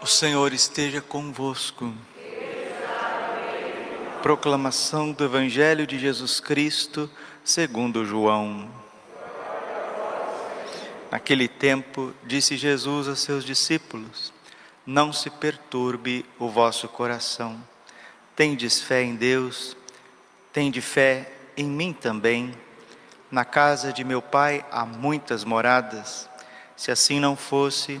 O Senhor esteja convosco. Proclamação do Evangelho de Jesus Cristo, segundo João. Naquele tempo, disse Jesus a seus discípulos: Não se perturbe o vosso coração. Tendes fé em Deus, tende fé em mim também. Na casa de meu Pai há muitas moradas. Se assim não fosse,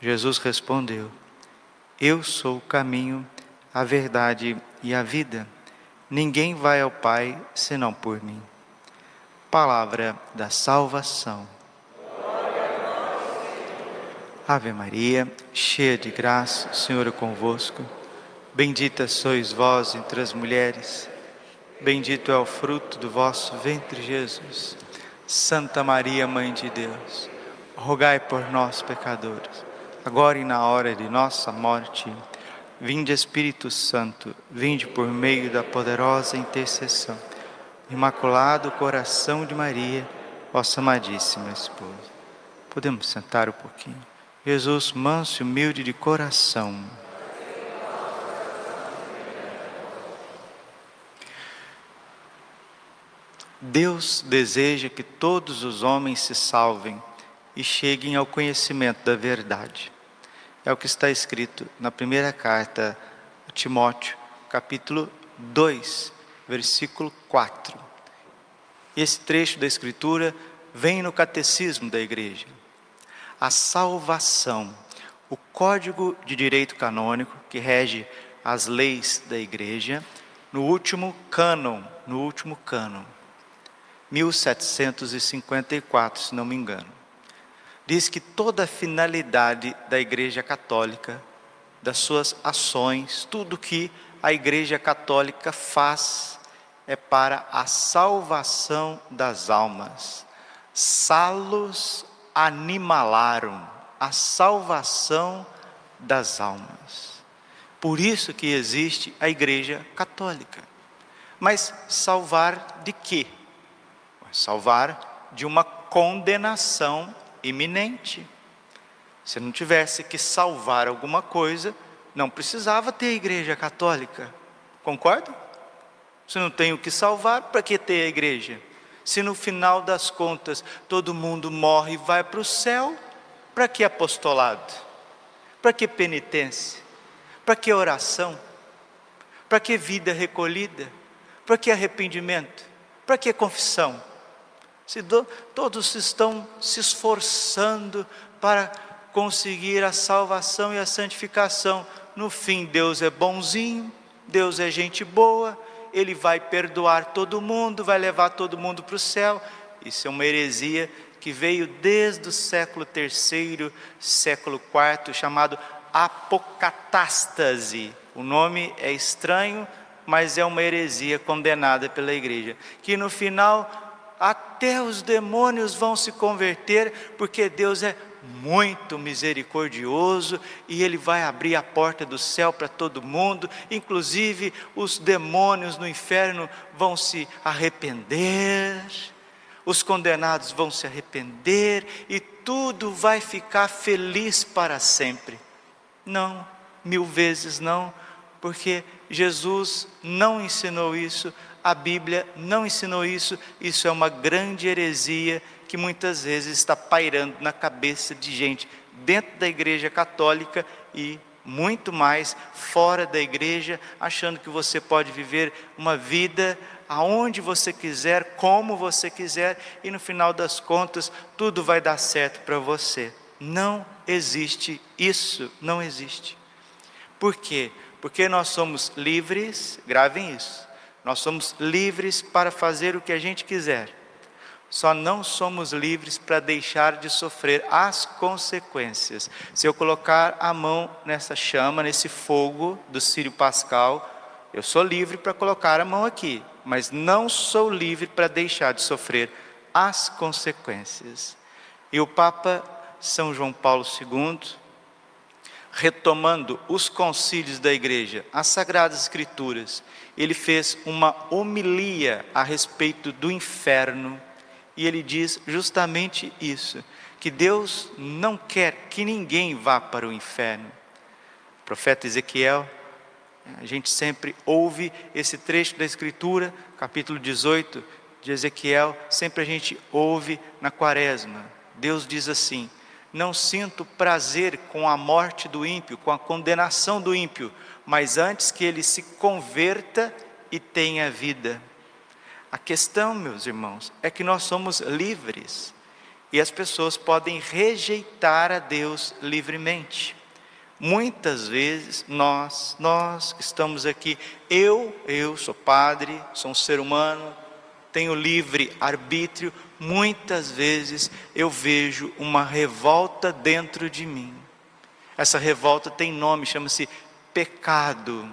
Jesus respondeu: Eu sou o caminho, a verdade e a vida. Ninguém vai ao Pai senão por mim. Palavra da salvação. Ave Maria, cheia de graça, o Senhor é convosco. Bendita sois vós entre as mulheres. Bendito é o fruto do vosso ventre, Jesus. Santa Maria, Mãe de Deus, rogai por nós, pecadores, agora e na hora de nossa morte. Vinde, Espírito Santo, vinde por meio da poderosa intercessão. Imaculado coração de Maria, vossa amadíssima esposa. Podemos sentar um pouquinho. Jesus, manso e humilde de coração. Deus deseja que todos os homens se salvem e cheguem ao conhecimento da verdade. É o que está escrito na primeira carta a Timóteo, capítulo 2, versículo 4. Esse trecho da Escritura vem no catecismo da igreja. A salvação, o código de direito canônico que rege as leis da igreja, no último cânon, no último cânon 1754, se não me engano. Diz que toda a finalidade da Igreja Católica, das suas ações, tudo que a Igreja Católica faz é para a salvação das almas. Salus animalarum, a salvação das almas. Por isso que existe a Igreja Católica. Mas salvar de quê? salvar de uma condenação iminente. Se não tivesse que salvar alguma coisa, não precisava ter a igreja católica. Concorda? Se não tem o que salvar, para que ter a igreja? Se no final das contas todo mundo morre e vai para o céu, para que apostolado? Para que penitência? Para que oração? Para que vida recolhida? Para que arrependimento? Para que confissão? Se do, todos estão se esforçando para conseguir a salvação e a santificação. No fim, Deus é bonzinho, Deus é gente boa, Ele vai perdoar todo mundo, vai levar todo mundo para o céu. Isso é uma heresia que veio desde o século III, século IV, chamado apocatástase. O nome é estranho, mas é uma heresia condenada pela igreja, que no final até os demônios vão se converter, porque Deus é muito misericordioso e Ele vai abrir a porta do céu para todo mundo, inclusive os demônios no inferno vão se arrepender, os condenados vão se arrepender e tudo vai ficar feliz para sempre. Não, mil vezes não, porque Jesus não ensinou isso, a Bíblia não ensinou isso, isso é uma grande heresia que muitas vezes está pairando na cabeça de gente dentro da igreja católica e muito mais fora da igreja, achando que você pode viver uma vida aonde você quiser, como você quiser, e no final das contas tudo vai dar certo para você. Não existe isso, não existe. Por quê? Porque nós somos livres, gravem isso. Nós somos livres para fazer o que a gente quiser. Só não somos livres para deixar de sofrer as consequências. Se eu colocar a mão nessa chama, nesse fogo do Sírio Pascal, eu sou livre para colocar a mão aqui, mas não sou livre para deixar de sofrer as consequências. E o Papa São João Paulo II, retomando os concílios da igreja, as Sagradas Escrituras, ele fez uma homilia a respeito do inferno e ele diz justamente isso: que Deus não quer que ninguém vá para o inferno. O profeta Ezequiel, a gente sempre ouve esse trecho da Escritura, capítulo 18 de Ezequiel, sempre a gente ouve na quaresma. Deus diz assim: Não sinto prazer com a morte do ímpio, com a condenação do ímpio, mas antes que ele se converta e tenha vida. A questão, meus irmãos, é que nós somos livres e as pessoas podem rejeitar a Deus livremente. Muitas vezes nós, nós que estamos aqui, eu, eu sou padre, sou um ser humano, tenho livre arbítrio, muitas vezes eu vejo uma revolta dentro de mim. Essa revolta tem nome, chama-se pecado,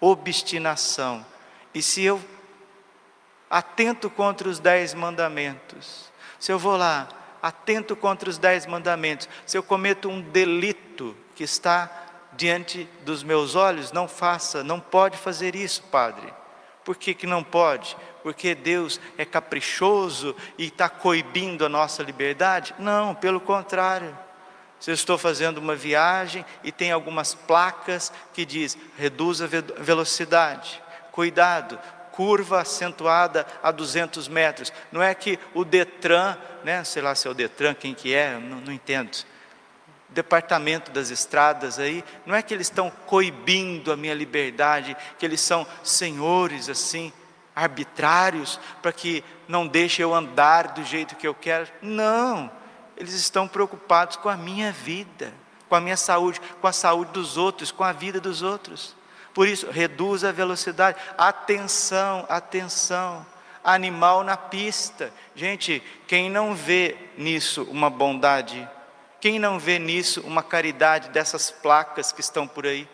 obstinação. E se eu atento contra os dez mandamentos, se eu vou lá, atento contra os dez mandamentos, se eu cometo um delito que está diante dos meus olhos, não faça, não pode fazer isso, Padre. Por que, que não pode? Porque Deus é caprichoso e está coibindo a nossa liberdade? Não, pelo contrário. Se eu estou fazendo uma viagem e tem algumas placas que diz reduz a velocidade, cuidado, curva acentuada a 200 metros. Não é que o Detran, né, sei lá se é o Detran, quem que é, não, não entendo. Departamento das estradas aí, não é que eles estão coibindo a minha liberdade, que eles são senhores assim, arbitrários, para que não deixe eu andar do jeito que eu quero. Não, eles estão preocupados com a minha vida, com a minha saúde, com a saúde dos outros, com a vida dos outros. Por isso, reduz a velocidade. Atenção, atenção. Animal na pista. Gente, quem não vê nisso uma bondade, quem não vê nisso uma caridade dessas placas que estão por aí,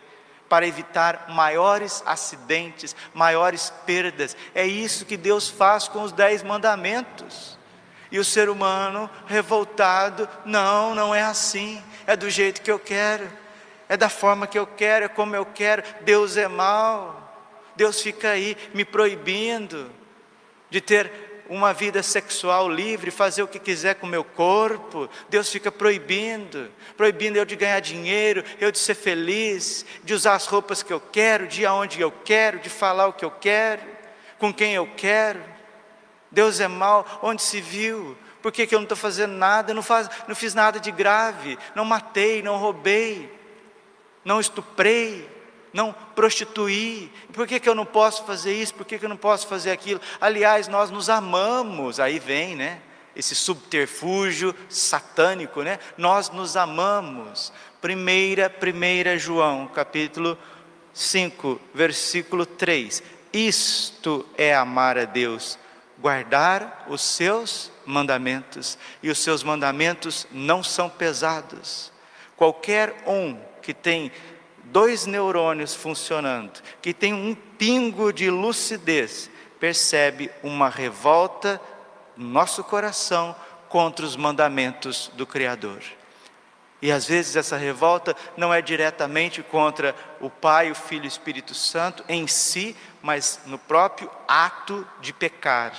para evitar maiores acidentes, maiores perdas, é isso que Deus faz com os dez mandamentos. E o ser humano revoltado, não, não é assim, é do jeito que eu quero é da forma que eu quero, é como eu quero. Deus é mau. Deus fica aí me proibindo de ter uma vida sexual livre, fazer o que quiser com o meu corpo. Deus fica proibindo, proibindo eu de ganhar dinheiro, eu de ser feliz, de usar as roupas que eu quero, de ir aonde eu quero, de falar o que eu quero, com quem eu quero. Deus é mau, onde se viu? Por que, que eu não estou fazendo nada? Não, faz, não fiz nada de grave, não matei, não roubei não estuprei, não prostituí. Por que, que eu não posso fazer isso? Por que, que eu não posso fazer aquilo? Aliás, nós nos amamos. Aí vem, né? Esse subterfúgio satânico, né? Nós nos amamos. Primeira, primeira João, capítulo 5, versículo 3. Isto é amar a Deus, guardar os seus mandamentos, e os seus mandamentos não são pesados. Qualquer um que tem dois neurônios funcionando, que tem um pingo de lucidez, percebe uma revolta no nosso coração contra os mandamentos do Criador. E às vezes essa revolta não é diretamente contra o Pai, o Filho e o Espírito Santo em si, mas no próprio ato de pecar.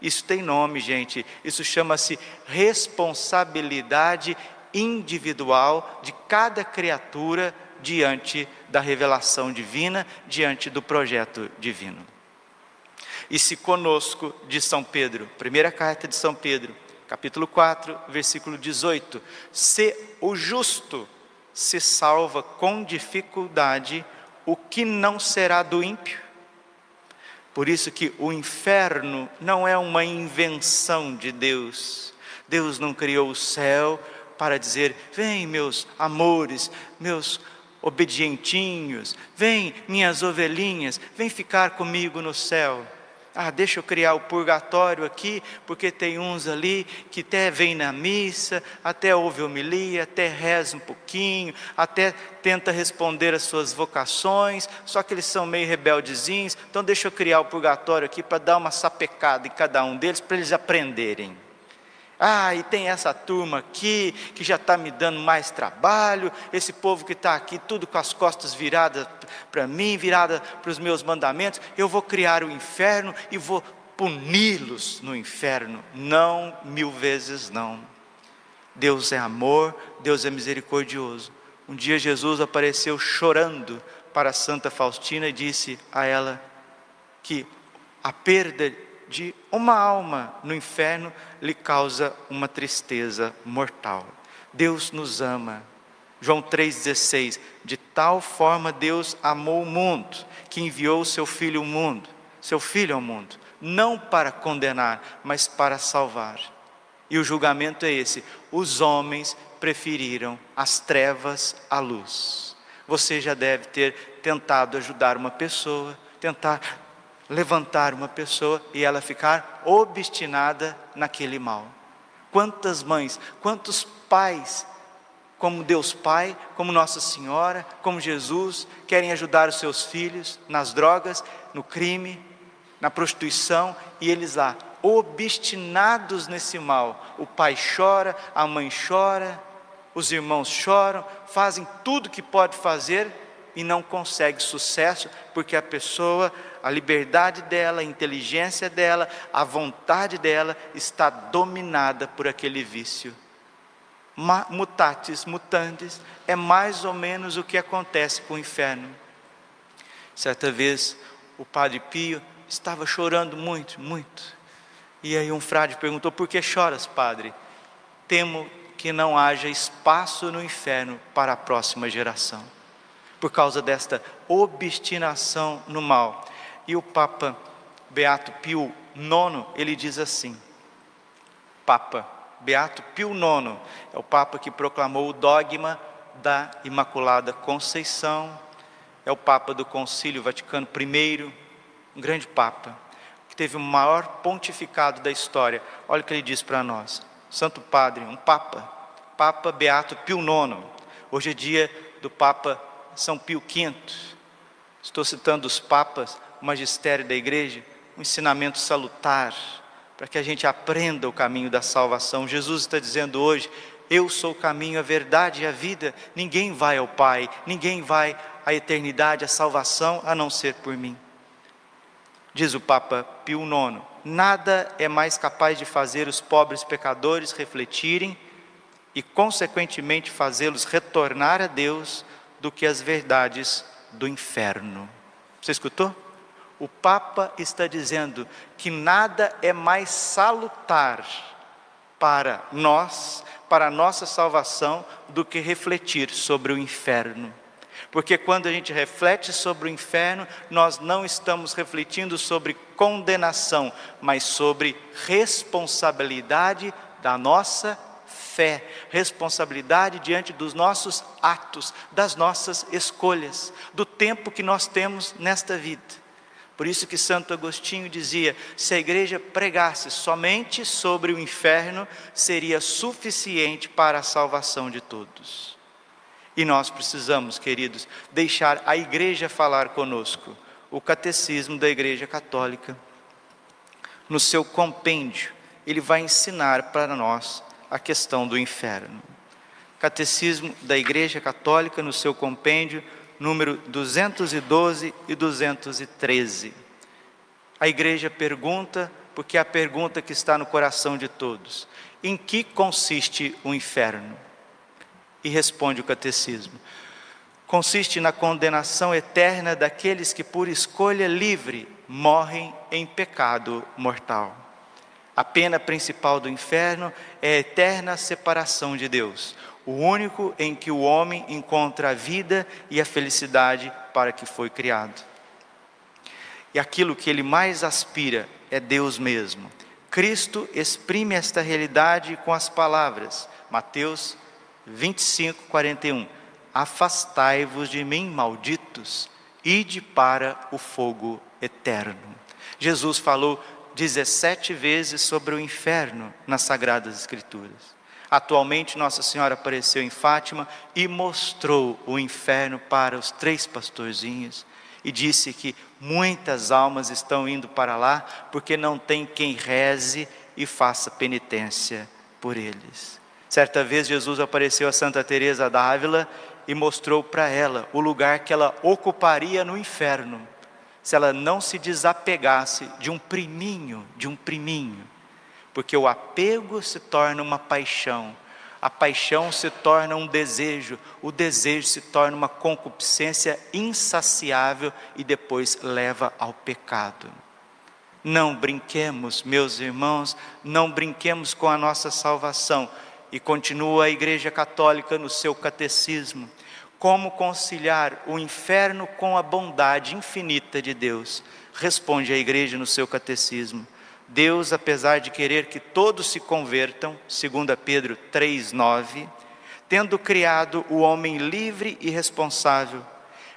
Isso tem nome, gente. Isso chama-se responsabilidade individual de cada criatura diante da revelação divina, diante do projeto divino. E se conosco, de São Pedro, primeira carta de São Pedro, capítulo 4, versículo 18: se o justo se salva com dificuldade, o que não será do ímpio? Por isso que o inferno não é uma invenção de Deus. Deus não criou o céu para dizer: Vem, meus amores, meus obedientinhos, vem, minhas ovelhinhas, vem ficar comigo no céu. Ah, deixa eu criar o purgatório aqui, porque tem uns ali que até vêm na missa, até ouve homilia, até reza um pouquinho, até tenta responder às suas vocações, só que eles são meio rebeldezinhos, então deixa eu criar o purgatório aqui para dar uma sapecada em cada um deles, para eles aprenderem. Ah, e tem essa turma aqui que já está me dando mais trabalho, esse povo que está aqui, tudo com as costas viradas para mim, virada para os meus mandamentos, eu vou criar o inferno e vou puni-los no inferno. Não, mil vezes não. Deus é amor, Deus é misericordioso. Um dia Jesus apareceu chorando para Santa Faustina e disse a ela que a perda de uma alma no inferno lhe causa uma tristeza mortal. Deus nos ama. João 3,16: De tal forma Deus amou o mundo, que enviou seu Filho ao mundo, seu Filho ao mundo, não para condenar, mas para salvar. E o julgamento é esse: os homens preferiram as trevas à luz. Você já deve ter tentado ajudar uma pessoa, tentar levantar uma pessoa e ela ficar obstinada naquele mal. Quantas mães, quantos pais, como Deus Pai, como Nossa Senhora, como Jesus, querem ajudar os seus filhos nas drogas, no crime, na prostituição, e eles lá, obstinados nesse mal. O pai chora, a mãe chora, os irmãos choram, fazem tudo que pode fazer e não consegue sucesso, porque a pessoa a liberdade dela, a inteligência dela, a vontade dela está dominada por aquele vício. Mutatis mutandis é mais ou menos o que acontece com o inferno. Certa vez o padre Pio estava chorando muito, muito. E aí um frade perguntou: Por que choras, padre? Temo que não haja espaço no inferno para a próxima geração, por causa desta obstinação no mal. E o Papa Beato Pio IX, ele diz assim: Papa Beato Pio IX é o Papa que proclamou o dogma da Imaculada Conceição, é o Papa do Concílio Vaticano I, um grande Papa, que teve o maior pontificado da história. Olha o que ele diz para nós: Santo Padre, um Papa, Papa Beato Pio IX. Hoje é dia do Papa São Pio V. Estou citando os papas o magistério da igreja, um ensinamento salutar, para que a gente aprenda o caminho da salvação. Jesus está dizendo hoje: Eu sou o caminho, a verdade e a vida. Ninguém vai ao Pai, ninguém vai à eternidade, à salvação, a não ser por mim. Diz o Papa Pio IX: Nada é mais capaz de fazer os pobres pecadores refletirem e, consequentemente, fazê-los retornar a Deus do que as verdades do inferno. Você escutou? O Papa está dizendo que nada é mais salutar para nós, para a nossa salvação, do que refletir sobre o inferno. Porque quando a gente reflete sobre o inferno, nós não estamos refletindo sobre condenação, mas sobre responsabilidade da nossa fé, responsabilidade diante dos nossos atos, das nossas escolhas, do tempo que nós temos nesta vida. Por isso que Santo Agostinho dizia: se a igreja pregasse somente sobre o inferno, seria suficiente para a salvação de todos. E nós precisamos, queridos, deixar a igreja falar conosco. O catecismo da Igreja Católica, no seu compêndio, ele vai ensinar para nós a questão do inferno. Catecismo da Igreja Católica, no seu compêndio, número 212 e 213. A igreja pergunta, porque é a pergunta que está no coração de todos: em que consiste o inferno? E responde o catecismo: consiste na condenação eterna daqueles que, por escolha livre, morrem em pecado mortal. A pena principal do inferno é a eterna separação de Deus, o único em que o homem encontra a vida e a felicidade para que foi criado. E aquilo que ele mais aspira é Deus mesmo. Cristo exprime esta realidade com as palavras, Mateus 25, 41. Afastai-vos de mim, malditos, ide para o fogo eterno. Jesus falou 17 vezes sobre o inferno nas Sagradas Escrituras. Atualmente, Nossa Senhora apareceu em Fátima e mostrou o inferno para os três pastorzinhos e disse que muitas almas estão indo para lá porque não tem quem reze e faça penitência por eles. Certa vez Jesus apareceu a Santa Teresa d'Ávila e mostrou para ela o lugar que ela ocuparia no inferno se ela não se desapegasse de um priminho, de um priminho. Porque o apego se torna uma paixão, a paixão se torna um desejo, o desejo se torna uma concupiscência insaciável e depois leva ao pecado. Não brinquemos, meus irmãos, não brinquemos com a nossa salvação. E continua a Igreja Católica no seu catecismo. Como conciliar o inferno com a bondade infinita de Deus? Responde a Igreja no seu catecismo. Deus, apesar de querer que todos se convertam, segundo Pedro 3:9, tendo criado o homem livre e responsável,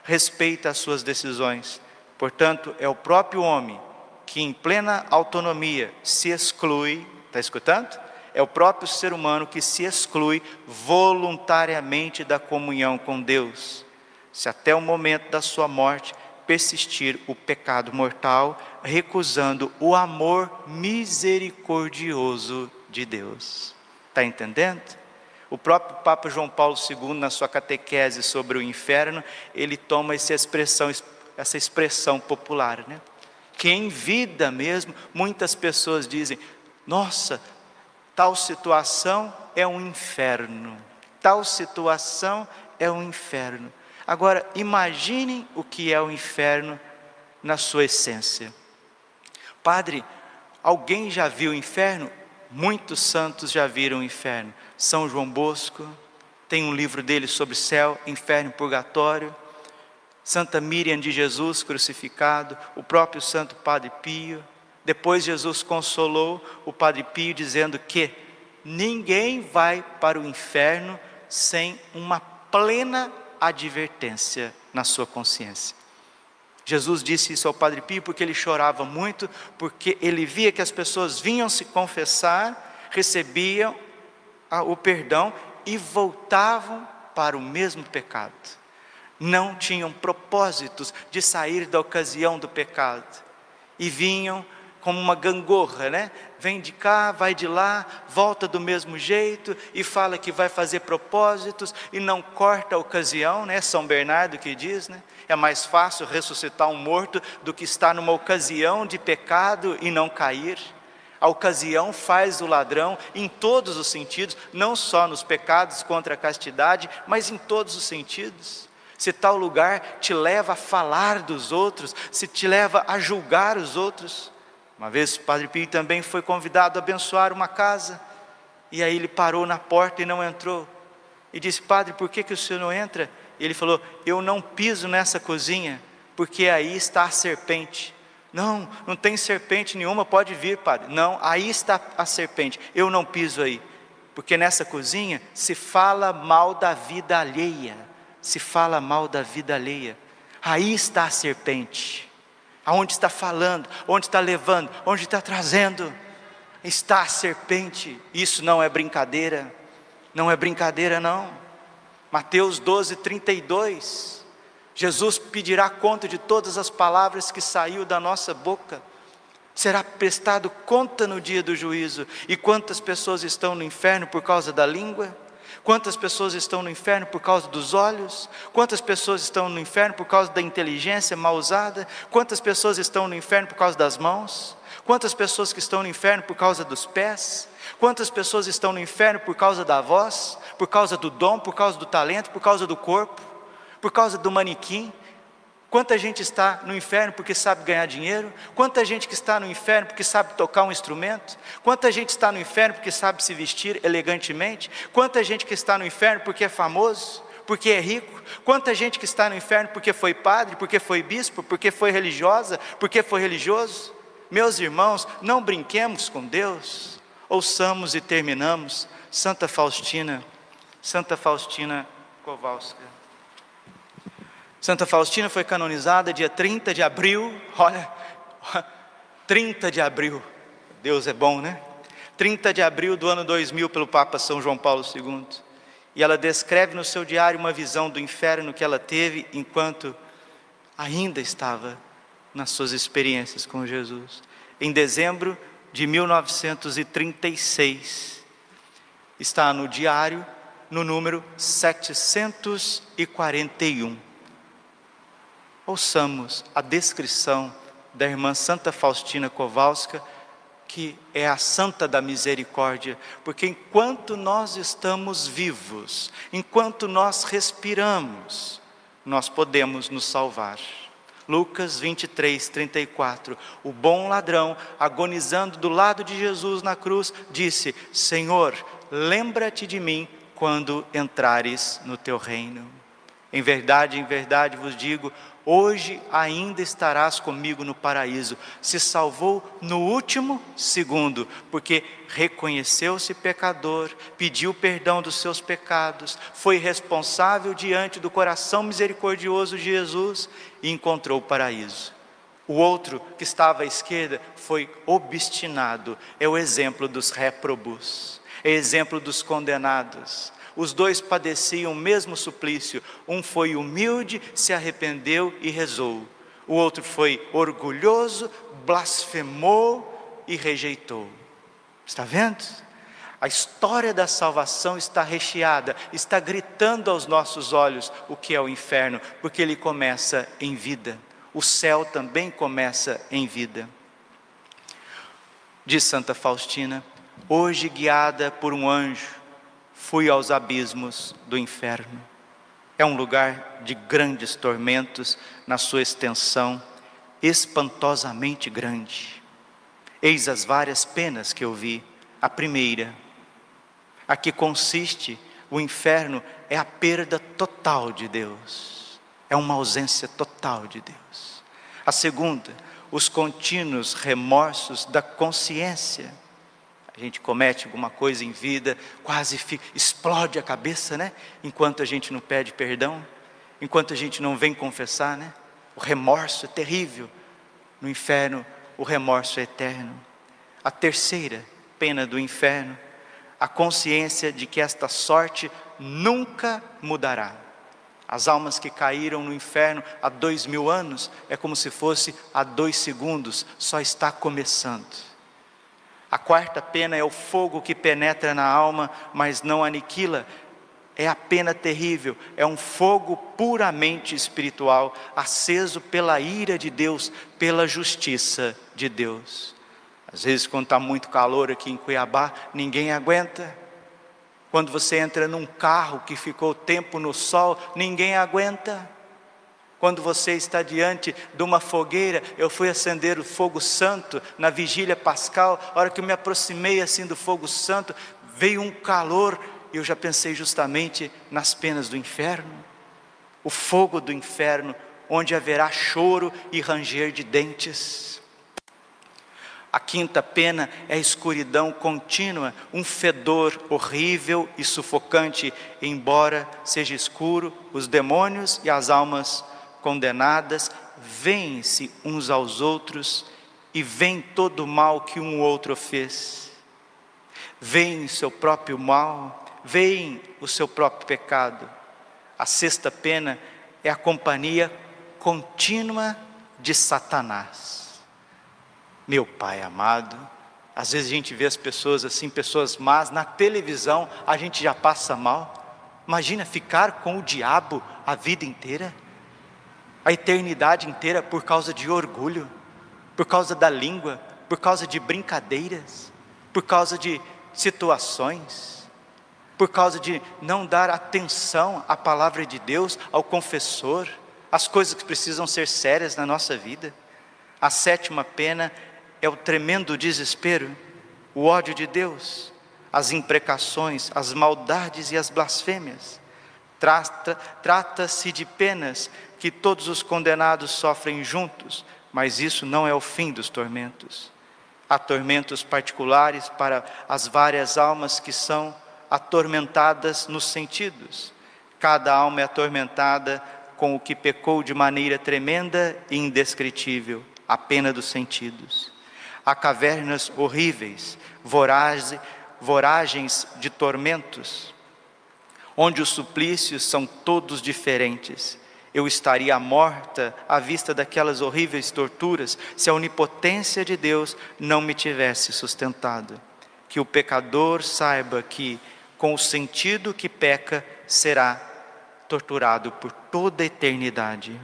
respeita as suas decisões. Portanto, é o próprio homem que em plena autonomia se exclui, está escutando? É o próprio ser humano que se exclui voluntariamente da comunhão com Deus. Se até o momento da sua morte persistir o pecado mortal, recusando o amor misericordioso de Deus. Está entendendo? O próprio Papa João Paulo II, na sua catequese sobre o inferno, ele toma essa expressão, essa expressão popular, né? que em vida mesmo, muitas pessoas dizem: nossa, tal situação é um inferno, tal situação é um inferno. Agora, imaginem o que é o inferno na sua essência. Padre, alguém já viu o inferno? Muitos santos já viram o inferno. São João Bosco, tem um livro dele sobre céu, inferno e purgatório. Santa Miriam de Jesus crucificado, o próprio Santo Padre Pio. Depois Jesus consolou o Padre Pio dizendo que ninguém vai para o inferno sem uma plena advertência na sua consciência. Jesus disse isso ao Padre Pio porque ele chorava muito, porque ele via que as pessoas vinham se confessar, recebiam o perdão e voltavam para o mesmo pecado não tinham propósitos de sair da ocasião do pecado e vinham como uma gangorra, né? Vem de cá, vai de lá, volta do mesmo jeito e fala que vai fazer propósitos e não corta a ocasião, né? São Bernardo que diz, né? É mais fácil ressuscitar um morto do que estar numa ocasião de pecado e não cair. A ocasião faz o ladrão em todos os sentidos, não só nos pecados contra a castidade, mas em todos os sentidos se tal lugar te leva a falar dos outros, se te leva a julgar os outros. Uma vez o Padre Pio também foi convidado a abençoar uma casa, e aí ele parou na porta e não entrou. E disse: Padre, por que, que o senhor não entra? E ele falou: Eu não piso nessa cozinha, porque aí está a serpente. Não, não tem serpente nenhuma, pode vir, padre. Não, aí está a serpente. Eu não piso aí, porque nessa cozinha se fala mal da vida alheia se fala mal da vida alheia. Aí está a serpente. Aonde está falando, onde está levando, onde está trazendo, está a serpente. Isso não é brincadeira, não é brincadeira, não. Mateus 12, 32. Jesus pedirá conta de todas as palavras que saiu da nossa boca. Será prestado conta no dia do juízo. E quantas pessoas estão no inferno por causa da língua? Quantas pessoas estão no inferno por causa dos olhos? Quantas pessoas estão no inferno por causa da inteligência mal usada? Quantas pessoas estão no inferno por causa das mãos? Quantas pessoas que estão no inferno por causa dos pés? Quantas pessoas estão no inferno por causa da voz? Por causa do dom, por causa do talento, por causa do corpo? Por causa do manequim? Quanta gente está no inferno porque sabe ganhar dinheiro? Quanta gente que está no inferno porque sabe tocar um instrumento? Quanta gente está no inferno porque sabe se vestir elegantemente? Quanta gente que está no inferno porque é famoso? Porque é rico? Quanta gente que está no inferno porque foi padre, porque foi bispo, porque foi religiosa, porque foi religioso? Meus irmãos, não brinquemos com Deus. Ouçamos e terminamos. Santa Faustina, Santa Faustina Kowalska. Santa Faustina foi canonizada dia 30 de abril, olha, 30 de abril, Deus é bom, né? 30 de abril do ano 2000, pelo Papa São João Paulo II. E ela descreve no seu diário uma visão do inferno que ela teve enquanto ainda estava nas suas experiências com Jesus. Em dezembro de 1936, está no diário, no número 741. Ouçamos a descrição da irmã Santa Faustina Kowalska, que é a santa da misericórdia, porque enquanto nós estamos vivos, enquanto nós respiramos, nós podemos nos salvar. Lucas 23, 34. O bom ladrão, agonizando do lado de Jesus na cruz, disse: Senhor, lembra-te de mim quando entrares no teu reino. Em verdade, em verdade vos digo: hoje ainda estarás comigo no paraíso. Se salvou no último segundo, porque reconheceu-se pecador, pediu perdão dos seus pecados, foi responsável diante do coração misericordioso de Jesus e encontrou o paraíso. O outro que estava à esquerda foi obstinado, é o exemplo dos réprobos, é exemplo dos condenados os dois padeciam o mesmo suplício. Um foi humilde, se arrependeu e rezou. O outro foi orgulhoso, blasfemou e rejeitou. Está vendo? A história da salvação está recheada, está gritando aos nossos olhos o que é o inferno, porque ele começa em vida. O céu também começa em vida. Diz Santa Faustina, hoje guiada por um anjo, fui aos abismos do inferno. É um lugar de grandes tormentos na sua extensão, espantosamente grande. Eis as várias penas que eu vi. A primeira, a que consiste o inferno, é a perda total de Deus, é uma ausência total de Deus. A segunda, os contínuos remorsos da consciência a gente comete alguma coisa em vida, quase fica, explode a cabeça, né? Enquanto a gente não pede perdão, enquanto a gente não vem confessar, né? O remorso é terrível. No inferno, o remorso é eterno. A terceira pena do inferno, a consciência de que esta sorte nunca mudará. As almas que caíram no inferno há dois mil anos é como se fosse há dois segundos, só está começando. A quarta pena é o fogo que penetra na alma, mas não aniquila. É a pena terrível, é um fogo puramente espiritual, aceso pela ira de Deus, pela justiça de Deus. Às vezes, quando está muito calor aqui em Cuiabá, ninguém aguenta. Quando você entra num carro que ficou tempo no sol, ninguém aguenta. Quando você está diante de uma fogueira, eu fui acender o fogo santo na vigília pascal, a hora que eu me aproximei assim do fogo santo, veio um calor, e eu já pensei justamente nas penas do inferno. O fogo do inferno, onde haverá choro e ranger de dentes. A quinta pena é a escuridão contínua, um fedor horrível e sufocante, embora seja escuro, os demônios e as almas condenadas, veem-se uns aos outros e veem todo o mal que um outro fez. Veem seu próprio mal, veem o seu próprio pecado. A sexta pena é a companhia contínua de Satanás. Meu Pai amado, às vezes a gente vê as pessoas assim, pessoas más, na televisão a gente já passa mal. Imagina ficar com o diabo a vida inteira a eternidade inteira por causa de orgulho, por causa da língua, por causa de brincadeiras, por causa de situações, por causa de não dar atenção à palavra de Deus, ao confessor, às coisas que precisam ser sérias na nossa vida. A sétima pena é o tremendo desespero, o ódio de Deus, as imprecações, as maldades e as blasfêmias. Trata-se de penas que todos os condenados sofrem juntos, mas isso não é o fim dos tormentos. Há tormentos particulares para as várias almas que são atormentadas nos sentidos. Cada alma é atormentada com o que pecou de maneira tremenda e indescritível, a pena dos sentidos. Há cavernas horríveis, vorazes, voragens de tormentos, onde os suplícios são todos diferentes. Eu estaria morta à vista daquelas horríveis torturas se a onipotência de Deus não me tivesse sustentado. Que o pecador saiba que, com o sentido que peca, será torturado por toda a eternidade.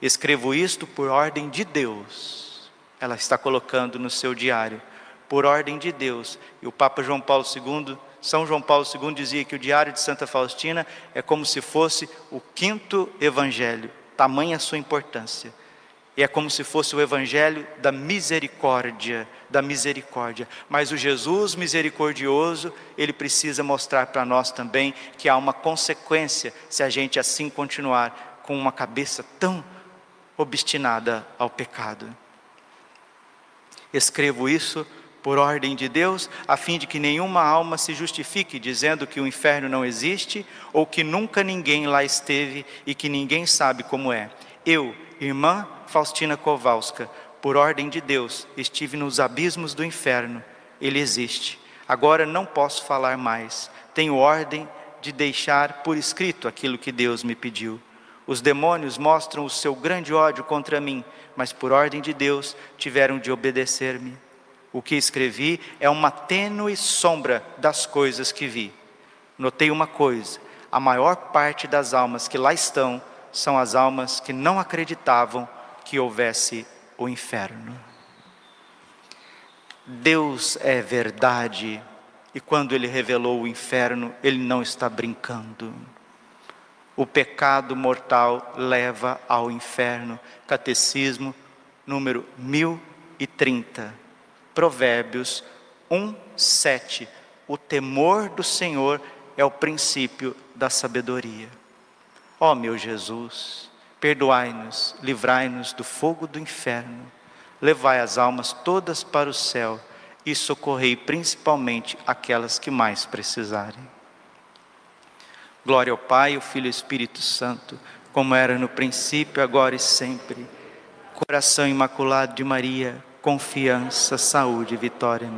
Escrevo isto por ordem de Deus. Ela está colocando no seu diário, por ordem de Deus. E o Papa João Paulo II são João Paulo II dizia que o Diário de Santa Faustina é como se fosse o quinto evangelho, tamanha a sua importância. E é como se fosse o evangelho da misericórdia, da misericórdia. Mas o Jesus misericordioso, ele precisa mostrar para nós também que há uma consequência se a gente assim continuar com uma cabeça tão obstinada ao pecado. Escrevo isso por ordem de Deus, a fim de que nenhuma alma se justifique dizendo que o inferno não existe ou que nunca ninguém lá esteve e que ninguém sabe como é. Eu, irmã Faustina Kowalska, por ordem de Deus, estive nos abismos do inferno. Ele existe. Agora não posso falar mais. Tenho ordem de deixar por escrito aquilo que Deus me pediu. Os demônios mostram o seu grande ódio contra mim, mas por ordem de Deus tiveram de obedecer-me. O que escrevi é uma tênue sombra das coisas que vi. Notei uma coisa: a maior parte das almas que lá estão são as almas que não acreditavam que houvesse o inferno. Deus é verdade, e quando Ele revelou o inferno, Ele não está brincando. O pecado mortal leva ao inferno. Catecismo número 1030. Provérbios 1, 7. O temor do Senhor é o princípio da sabedoria. Ó oh, meu Jesus, perdoai-nos, livrai-nos do fogo do inferno, levai as almas todas para o céu e socorrei principalmente aquelas que mais precisarem. Glória ao Pai, ao Filho e ao Espírito Santo, como era no princípio, agora e sempre. Coração imaculado de Maria, confiança, saúde e vitória.